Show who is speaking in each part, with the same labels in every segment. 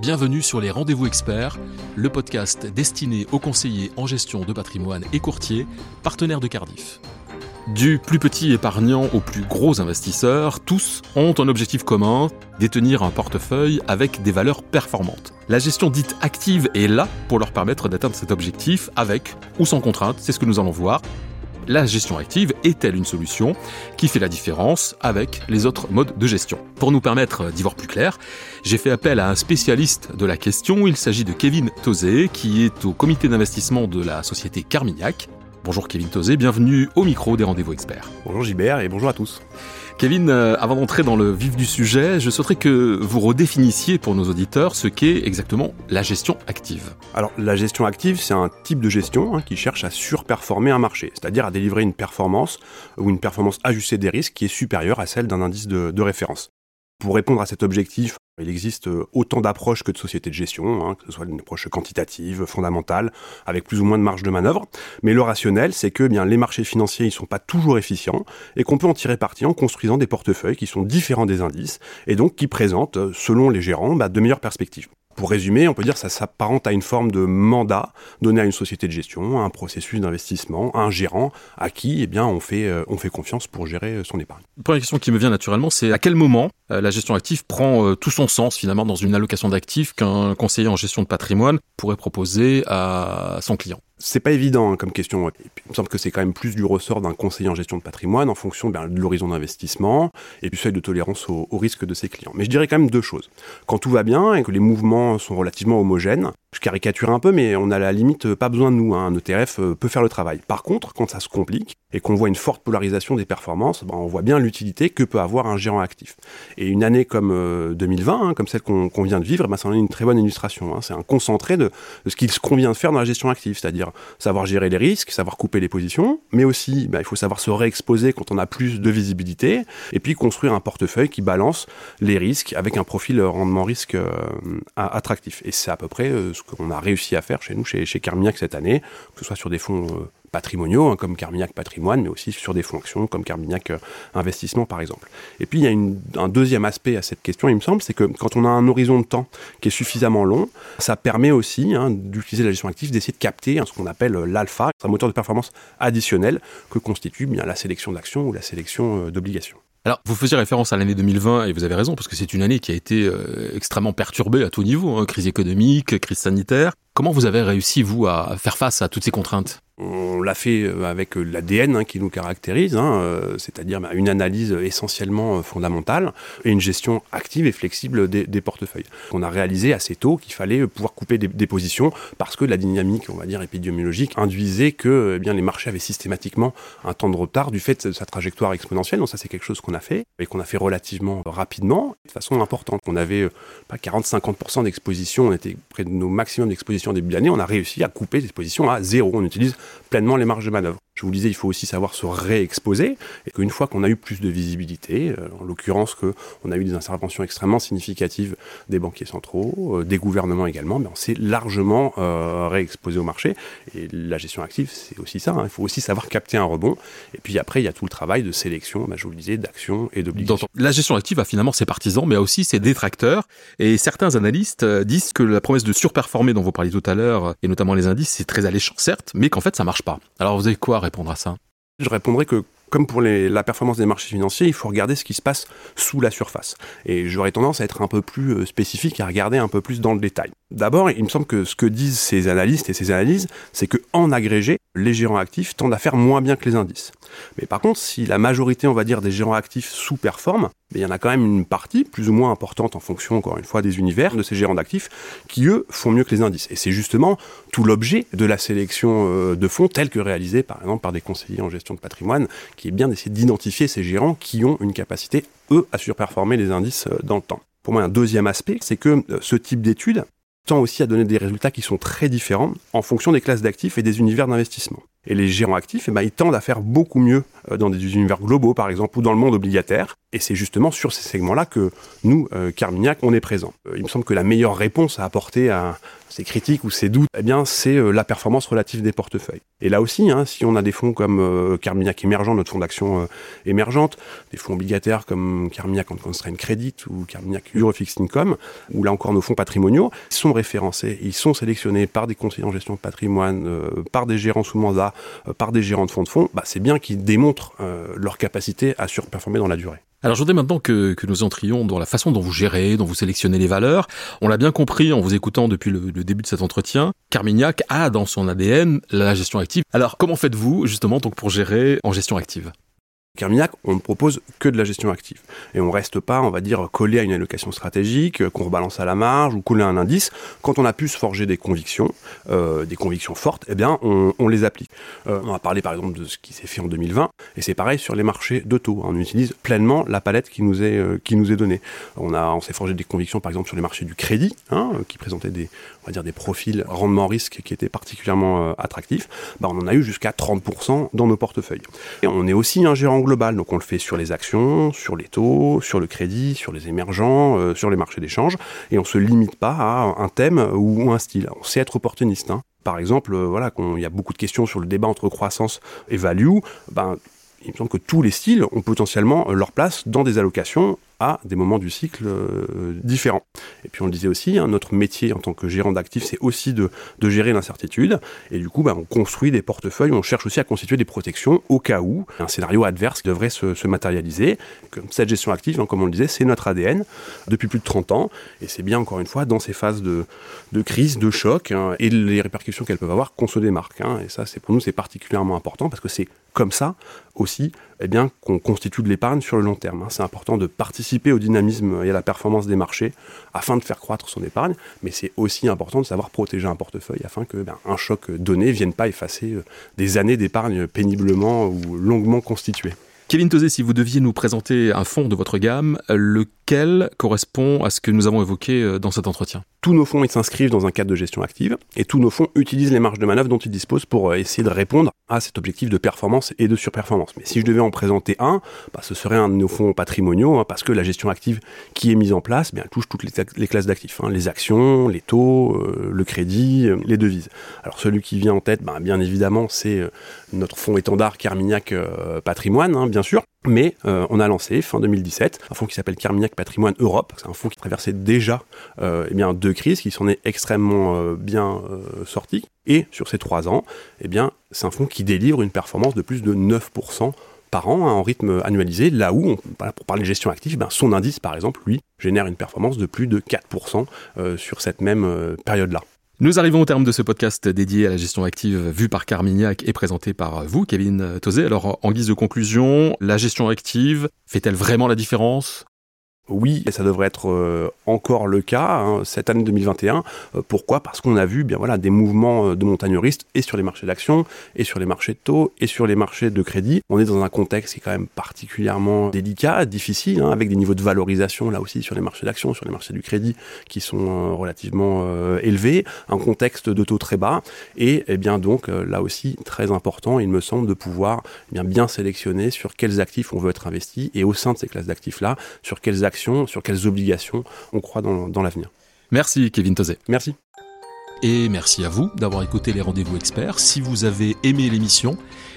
Speaker 1: Bienvenue sur les Rendez-vous Experts, le podcast destiné aux conseillers en gestion de patrimoine et courtiers, partenaires de Cardiff. Du plus petit épargnant au plus gros investisseur, tous ont un objectif commun, détenir un portefeuille avec des valeurs performantes. La gestion dite active est là pour leur permettre d'atteindre cet objectif avec ou sans contrainte, c'est ce que nous allons voir la gestion active est-elle une solution qui fait la différence avec les autres modes de gestion? Pour nous permettre d'y voir plus clair, j'ai fait appel à un spécialiste de la question. Il s'agit de Kevin Tozé, qui est au comité d'investissement de la société Carmignac. Bonjour Kevin Tozé, bienvenue au micro des rendez-vous experts.
Speaker 2: Bonjour Gilbert et bonjour à tous.
Speaker 1: Kevin, euh, avant d'entrer dans le vif du sujet, je souhaiterais que vous redéfinissiez pour nos auditeurs ce qu'est exactement la gestion active.
Speaker 2: Alors la gestion active, c'est un type de gestion hein, qui cherche à surperformer un marché, c'est-à-dire à délivrer une performance ou une performance ajustée des risques qui est supérieure à celle d'un indice de référence. Pour répondre à cet objectif, il existe euh, autant d'approches que de sociétés de gestion, hein, que ce soit une approche quantitative, fondamentale, avec plus ou moins de marge de manœuvre. Mais le rationnel, c'est que eh les marchés financiers, ils sont pas toujours efficients et qu'on peut en tirer parti en construisant des portefeuilles qui sont différents des indices et donc qui présentent, euh, selon les gérants, bah, de meilleures perspectives. Pour résumer, on peut dire que ça s'apparente à une forme de mandat donné à une société de gestion, un processus d'investissement, à un gérant à qui eh bien, on, fait, euh, on fait confiance pour gérer son épargne.
Speaker 1: Première question qui me vient naturellement, c'est à quel moment euh, la gestion active prend euh, tout son sens finalement dans une allocation d'actifs qu'un conseiller en gestion de patrimoine pourrait proposer à son client?
Speaker 2: C'est pas évident hein, comme question. il me semble que c'est quand même plus du ressort d'un conseiller en gestion de patrimoine en fonction ben, de l'horizon d'investissement et du seuil de tolérance au, risque de ses clients. Mais je dirais quand même deux choses. Quand tout va bien et que les mouvements sont relativement homogènes, je caricature un peu, mais on a la limite pas besoin de nous. Hein. Un ETF euh, peut faire le travail. Par contre, quand ça se complique et qu'on voit une forte polarisation des performances, ben, on voit bien l'utilité que peut avoir un gérant actif. Et une année comme 2020, euh, hein, comme celle qu'on vient de vivre, ben, ça est une très bonne illustration. C'est un concentré de, de ce qu'il convient de faire dans la gestion active, c'est-à-dire savoir gérer les risques, savoir couper les positions, mais aussi ben, il faut savoir se réexposer quand on a plus de visibilité, et puis construire un portefeuille qui balance les risques avec un profil rendement-risque euh, attractif. Et c'est à peu près ce qu'on a réussi à faire chez nous, chez, chez Carmignac cette année, que ce soit sur des fonds euh, patrimoniaux, hein, comme Carmignac Patrimoine, mais aussi sur des fonctions comme Carmignac euh, Investissement, par exemple. Et puis, il y a un deuxième aspect à cette question, il me semble, c'est que quand on a un horizon de temps qui est suffisamment long, ça permet aussi hein, d'utiliser la gestion active, d'essayer de capter hein, ce qu'on appelle euh, l'alpha, un moteur de performance additionnel que constitue bien la sélection d'actions ou la sélection d'obligations.
Speaker 1: Alors, vous faisiez référence à l'année 2020 et vous avez raison parce que c'est une année qui a été euh, extrêmement perturbée à tout niveau, crise économique, crise sanitaire. Comment vous avez réussi, vous, à faire face à toutes ces contraintes?
Speaker 2: On l'a fait euh, avec euh, l'ADN hein, qui nous caractérise, hein, euh, c'est-à-dire bah, une analyse essentiellement fondamentale et une gestion active et flexible des, portefeuilles. On a réalisé assez tôt qu'il fallait pouvoir couper des, positions parce que la dynamique, on va dire, épidémiologique induisait que eh bien, les marchés avaient systématiquement un temps de retard du fait de sa trajectoire exponentielle. Donc ça, c'est quelque chose qu'on a fait et qu'on a fait relativement rapidement, de façon importante. On avait pas 40-50% d'exposition, on était près de nos maximums d'exposition début d'année, on a réussi à couper des positions à zéro. On utilise pleinement les marges de manœuvre. Je vous disais, il faut aussi savoir se réexposer et qu'une fois qu'on a eu plus de visibilité, euh, en l'occurrence qu'on a eu des interventions extrêmement significatives des banquiers centraux, euh, des gouvernements également, mais on s'est largement euh, réexposé au marché. Et la gestion active, c'est aussi ça. Hein. Il faut aussi savoir capter un rebond. Et puis après, il y a tout le travail de sélection, bah, je vous le disais, d'actions et d'obligations.
Speaker 1: La gestion active a finalement ses partisans, mais aussi ses détracteurs. Et certains analystes disent que la promesse de surperformer dont vous parliez tout à l'heure, et notamment les indices, c'est très alléchant, certes, mais qu'en fait, ça marche pas. Alors vous avez quoi répondre à ça
Speaker 2: Je répondrai que comme pour la performance des marchés financiers, il faut regarder ce qui se passe sous la surface. Et j'aurais tendance à être un peu plus euh, spécifique, à regarder un peu plus dans le détail. D'abord, il me semble que ce que disent ces analystes et ces analyses, c'est qu'en agrégé, les gérants actifs tendent à faire moins bien que les indices. Mais par contre, si la majorité, on va dire, des gérants actifs sous-performent, il y en a quand même une partie, plus ou moins importante en fonction, encore une fois, des univers de ces gérants d'actifs, qui, eux, font mieux que les indices. Et c'est justement tout l'objet de la sélection euh, de fonds, telle que réalisée, par exemple, par des conseillers en gestion de patrimoine, qui est bien d'essayer d'identifier ces gérants qui ont une capacité, eux, à surperformer les indices euh, dans le temps. Pour moi, un deuxième aspect, c'est que euh, ce type d'étude tend aussi à donner des résultats qui sont très différents en fonction des classes d'actifs et des univers d'investissement. Et les gérants actifs, eh ben, ils tendent à faire beaucoup mieux euh, dans des univers globaux, par exemple, ou dans le monde obligataire. Et c'est justement sur ces segments-là que nous, euh, Carmignac, on est présent. Euh, il me semble que la meilleure réponse à apporter à ces critiques ou ces doutes, eh bien, c'est la performance relative des portefeuilles. Et là aussi, hein, si on a des fonds comme Carmignac Émergent, notre fonds d'action émergente, des fonds obligataires comme Carmignac en Constraint Credit ou Carmignac Eurofixed Income, ou là encore nos fonds patrimoniaux, ils sont référencés, ils sont sélectionnés par des conseillers en gestion de patrimoine, par des gérants sous mandat, par des gérants de fonds de fonds, bah, c'est bien qu'ils démontrent euh, leur capacité à surperformer dans la durée.
Speaker 1: Alors je voudrais maintenant que, nous entrions dans la façon dont vous gérez, dont vous sélectionnez les valeurs. On l'a bien compris en vous écoutant depuis le, le, début de cet entretien. Carmignac a dans son ADN la gestion active. Alors comment faites-vous justement donc pour gérer en gestion active?
Speaker 2: On ne propose que de la gestion active. Et on reste pas, on va dire, collé à une allocation stratégique, euh, qu'on rebalance à la marge ou collé à un indice. Quand on a pu se forger des convictions, euh, des convictions fortes, eh bien, on, les applique. Euh, on a parlé par exemple de ce qui s'est fait en 2020, et c'est pareil sur les marchés de taux. On utilise pleinement la palette qui nous est, qui nous est donnée. On, on s'est forgé des convictions par exemple sur les marchés du crédit, hein, qui présentaient des, on va dire, des profils rendement-risque qui étaient particulièrement attractifs. Bah, on en a eu jusqu'à 30% dans nos portefeuilles. Et on est aussi un gérant global. Donc on le fait sur les actions, sur les taux, sur le crédit, sur les émergents, euh, sur les marchés d'échange. Et on se limite pas à un thème ou un style. On sait être opportuniste. Hein. Par exemple, euh, voilà, il y a beaucoup de questions sur le débat entre croissance et value. Ben, il me semble que tous les styles ont potentiellement leur place dans des allocations à des moments du cycle euh, différents. Et puis on le disait aussi, hein, notre métier en tant que gérant d'actifs, c'est aussi de, gérer l'incertitude. Et du coup, bah, on construit des portefeuilles, on cherche aussi à constituer des protections au cas où un scénario adverse devrait se, matérialiser. Cette gestion active, hein, comme on le disait, c'est notre ADN depuis plus de 30 ans. Et c'est bien, encore une fois, dans ces phases de, crise, de choc, hein, et les répercussions qu'elles peuvent avoir, qu'on se démarque. Et ça, c'est pour nous, c'est particulièrement important parce que c'est comme ça aussi eh bien, qu'on constitue de l'épargne sur le long terme. C'est important de participer au dynamisme et à la performance des marchés afin de faire croître son épargne, mais c'est aussi important de savoir protéger un portefeuille afin que ben, un choc donné ne vienne pas effacer euh, des années d'épargne péniblement ou longuement constituées.
Speaker 1: Kevin Tozé, si vous deviez nous présenter un fonds de votre gamme, lequel correspond à ce que nous avons évoqué euh, dans cet entretien
Speaker 2: tous nos fonds s'inscrivent dans un cadre de gestion active et tous nos fonds utilisent les marges de manœuvre dont ils disposent pour euh, essayer de répondre à cet objectif de performance et de surperformance. Mais si je devais en présenter un, bah, ce serait un de nos fonds patrimoniaux hein, parce que la gestion active qui est mise en place bien, touche toutes les, classes d'actifs, hein, les actions, les taux, euh, le crédit, les devises. Alors celui qui vient en tête, bah, bien évidemment, c'est notre fonds étendard Carmignac Patrimoine, hein, bien sûr. Mais on a lancé fin 2017 un fonds qui s'appelle Carmignac Patrimoine Europe. C'est un fonds qui traversait déjà eh bien deux crise qui s'en est extrêmement euh, bien euh, sorti. Et sur ces trois ans, eh bien, c'est un fonds qui délivre une performance de plus de 9% par an hein, en rythme annualisé, là où, pour parler de gestion active, ben, son indice, par exemple, lui, génère une performance de plus de 4% euh, sur cette même période-là.
Speaker 1: Nous arrivons au terme de ce podcast dédié à la gestion active vue par Carmignac et présenté par vous, Kevin Tozé. Alors, en guise de conclusion, la gestion active fait-elle vraiment la différence?
Speaker 2: Oui, et ça devrait être euh, encore le cas hein, cette année 2021. Euh, pourquoi? Parce qu'on a vu bien voilà des mouvements euh, de montagneristes et sur les marchés d'actions, et sur les marchés de taux, et sur les marchés de crédit. On est dans un contexte qui est quand même particulièrement délicat, difficile, hein, avec des niveaux de valorisation là aussi sur les marchés d'actions, sur les marchés du crédit qui sont relativement élevés, un contexte de taux très bas, et eh bien donc là aussi très important, il me semble, de pouvoir eh bien bien sélectionner sur quels actifs on veut être investi et au sein de ces classes d'actifs là, sur quels actifs sur quelles obligations on croit dans, l'avenir.
Speaker 1: Merci Kevin Tozé.
Speaker 2: Merci.
Speaker 1: Et merci à vous d'avoir écouté les rendez-vous experts. Si vous avez aimé l'émission,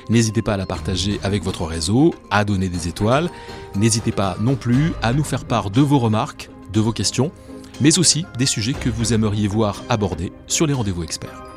Speaker 1: n'hésitez pas à la partager avec votre réseau, à donner des étoiles. N'hésitez pas non plus à nous faire part de vos remarques, de vos questions, mais aussi des sujets que vous aimeriez voir abordés sur les rendez-vous experts.